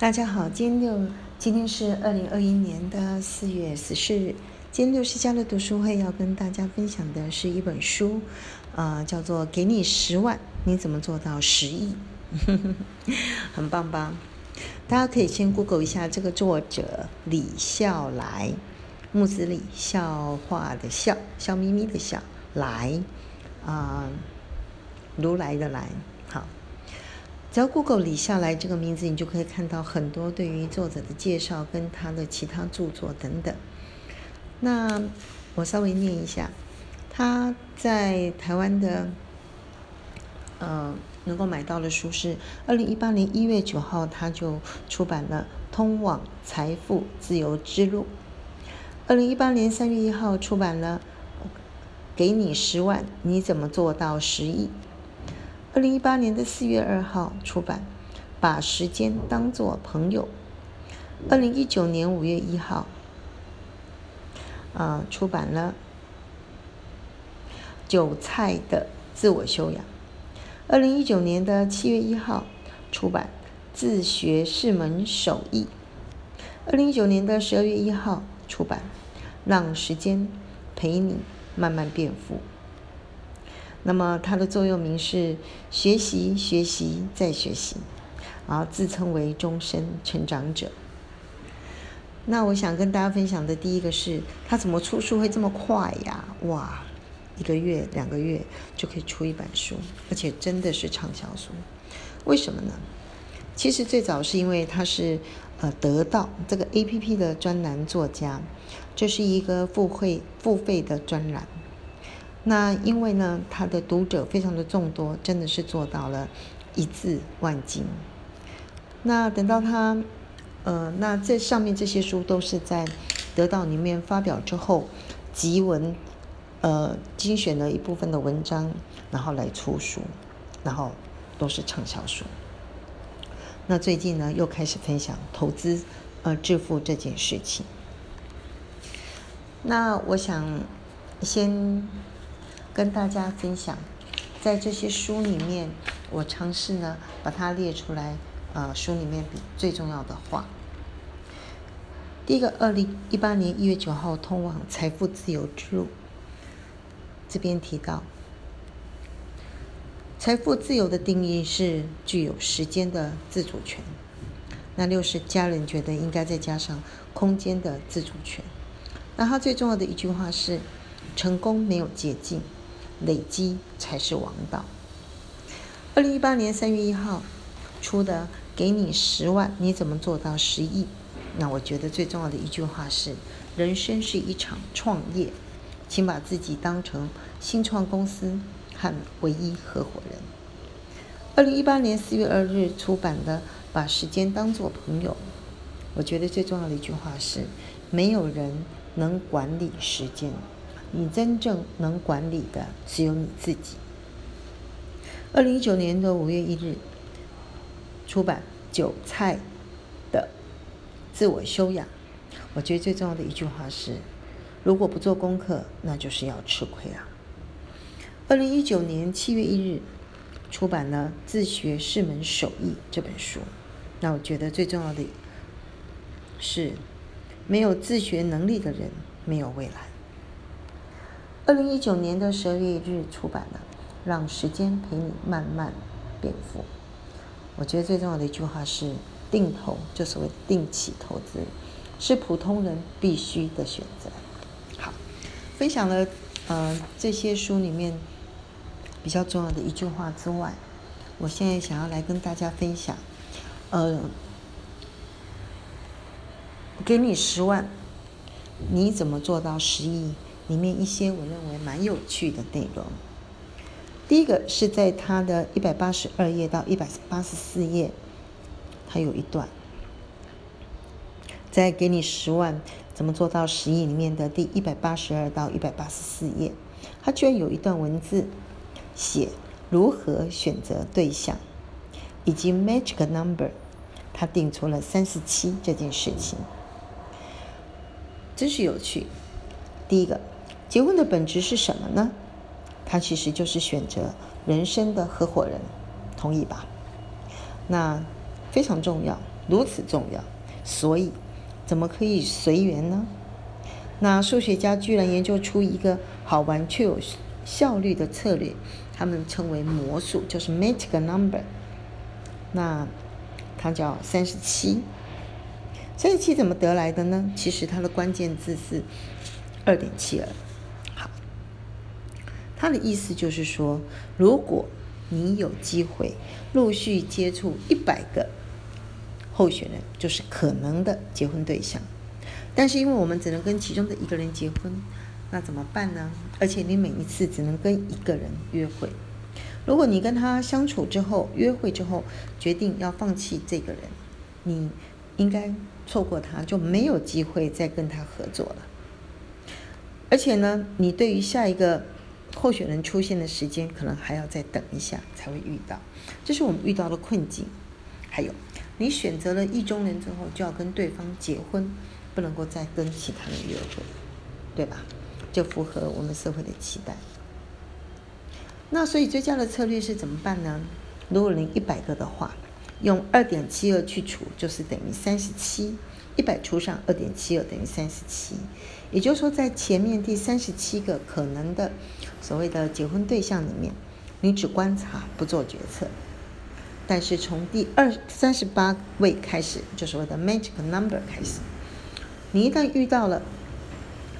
大家好，今天六今天是二零二一年的四月十四日。今天六十家的读书会要跟大家分享的是一本书，啊，叫做《给你十万，你怎么做到十亿》，很棒吧？大家可以先 Google 一下这个作者李笑来，木子李，笑话的笑，笑眯眯的笑，来，啊，如来的来，只要 Google 李笑来这个名字，你就可以看到很多对于作者的介绍跟他的其他著作等等。那我稍微念一下，他在台湾的呃能够买到的书是二零一八年一月九号他就出版了《通往财富自由之路》，二零一八年三月一号出版了《给你十万，你怎么做到十亿》。二零一八年的四月二号出版，《把时间当作朋友》。二零一九年五月一号，啊，出版了《韭菜的自我修养》。二零一九年的七月一号出版《自学是门手艺》。二零一九年的十二月一号出版《让时间陪你慢慢变富》。那么它的座右铭是“学习，学习，再学习”，然后自称为终身成长者。那我想跟大家分享的第一个是，他怎么出书会这么快呀？哇，一个月、两个月就可以出一本书，而且真的是畅销书。为什么呢？其实最早是因为他是呃得到这个 A P P 的专栏作家，这是一个付费付费的专栏。那因为呢，他的读者非常的众多，真的是做到了一字万金。那等到他，呃，那这上面这些书都是在得到里面发表之后，集文，呃，精选了一部分的文章，然后来出书，然后都是畅销书。那最近呢，又开始分享投资，呃，致富这件事情。那我想先。跟大家分享，在这些书里面，我尝试呢把它列出来。呃，书里面比最重要的话，第一个，二零一八年一月九号通往财富自由之路，这边提到，财富自由的定义是具有时间的自主权。那六是家人觉得应该再加上空间的自主权。那他最重要的一句话是：成功没有捷径。累积才是王道。二零一八年三月一号出的《给你十万，你怎么做到十亿》？那我觉得最重要的一句话是：人生是一场创业，请把自己当成新创公司和唯一合伙人。二零一八年四月二日出版的《把时间当作朋友》，我觉得最重要的一句话是：没有人能管理时间。你真正能管理的只有你自己。二零一九年的五月一日出版《韭菜的自我修养》，我觉得最重要的一句话是：如果不做功课，那就是要吃亏啊。二零一九年七月一日出版了《自学是门手艺》这本书，那我觉得最重要的是：没有自学能力的人，没有未来。二零一九年的十二月一日出版的《让时间陪你慢慢变富》，我觉得最重要的一句话是：定投，就所谓定期投资，是普通人必须的选择。好，分享了呃这些书里面比较重要的一句话之外，我现在想要来跟大家分享，呃，给你十万，你怎么做到十亿？里面一些我认为蛮有趣的内容。第一个是在他的一百八十二页到一百八十四页，他有一段，在给你十万怎么做到十亿里面的第一百八十二到一百八十四页，他居然有一段文字写如何选择对象，以及 magic number，他定出了三十七这件事情，真是有趣。第一个。结婚的本质是什么呢？它其实就是选择人生的合伙人，同意吧？那非常重要。如此重要，所以怎么可以随缘呢？那数学家居然研究出一个好玩却有效率的策略，他们称为魔术，就是 magic number。那它叫三十七。三十七怎么得来的呢？其实它的关键字是二点七二。他，的意思就是说，如果你有机会陆续接触一百个候选人，就是可能的结婚对象。但是因为我们只能跟其中的一个人结婚，那怎么办呢？而且你每一次只能跟一个人约会。如果你跟他相处之后，约会之后决定要放弃这个人，你应该错过他就没有机会再跟他合作了。而且呢，你对于下一个候选人出现的时间，可能还要再等一下才会遇到，这是我们遇到的困境。还有，你选择了意中人之后，就要跟对方结婚。不能够再跟其他人约会，对吧？就符合我们社会的期待。那所以最佳的策略是怎么办呢？如果你一百个的话，用二点七二去除，就是等于三十七。一百除上二点七二等于三十七。也就是说，在前面第三十七个可能的所谓的结婚对象里面，你只观察不做决策。但是从第二三十八位开始，就所谓的 magic number 开始。你一旦遇到了，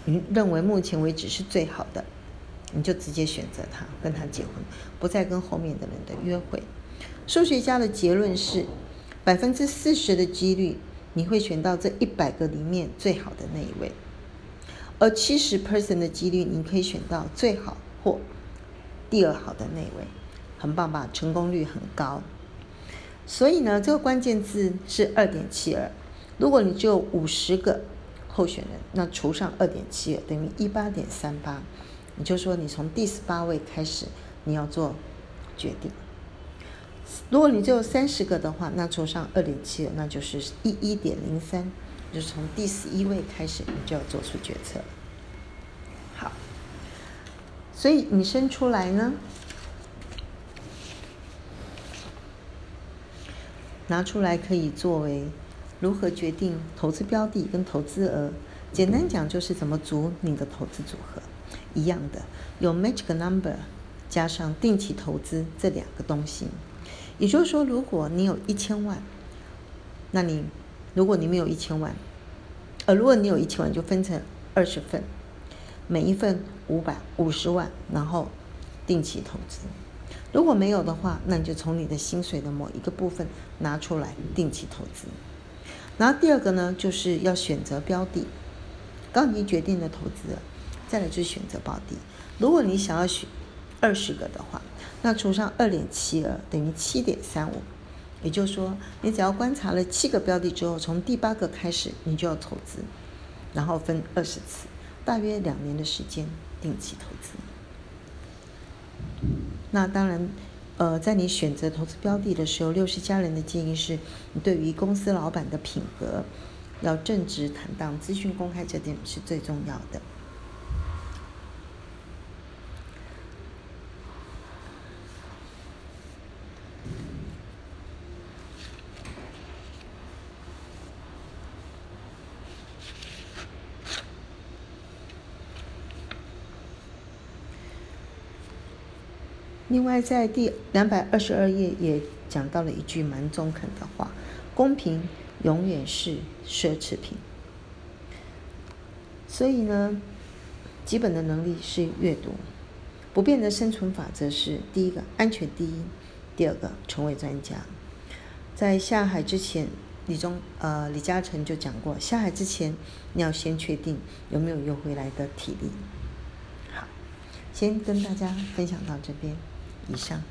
你认为目前为止是最好的，你就直接选择他，跟他结婚，不再跟后面的人的约会。数学家的结论是，百分之四十的几率你会选到这一百个里面最好的那一位，而七十 percent 的几率你可以选到最好或第二好的那位，很棒吧？成功率很高。所以呢，这个关键字是二点七二。如果你只有五十个。候选人，那除上二点七二等于一八点三八，你就说你从第十八位开始你要做决定。如果你只有三十个的话，那除上二点七那就是一一点零三，就是从第十一位开始你就要做出决策。好，所以你生出来呢，拿出来可以作为。如何决定投资标的跟投资额？简单讲就是怎么组你的投资组合。一样的，有 magic number 加上定期投资这两个东西。也就是说，如果你有一千万，那你如果你没有一千万，呃，如果你有一千万，就分成二十份，每一份五百五十万，然后定期投资。如果没有的话，那你就从你的薪水的某一个部分拿出来定期投资。然后第二个呢，就是要选择标的。刚你决定的投资，再来就选择标的。如果你想要选二十个的话，那除上二点七二等于七点三五，也就是说，你只要观察了七个标的之后，从第八个开始你就要投资，然后分二十次，大约两年的时间定期投资。那当然。呃，在你选择投资标的的时候，六十家人的建议是，你对于公司老板的品格要正直坦荡、资讯公开，这点是最重要的。另外，在第两百二十二页也讲到了一句蛮中肯的话：公平永远是奢侈品。所以呢，基本的能力是阅读。不变的生存法则是：第一个，安全第一；第二个，成为专家。在下海之前，李忠呃李嘉诚就讲过：下海之前，你要先确定有没有游回来的体力。好，先跟大家分享到这边。以上。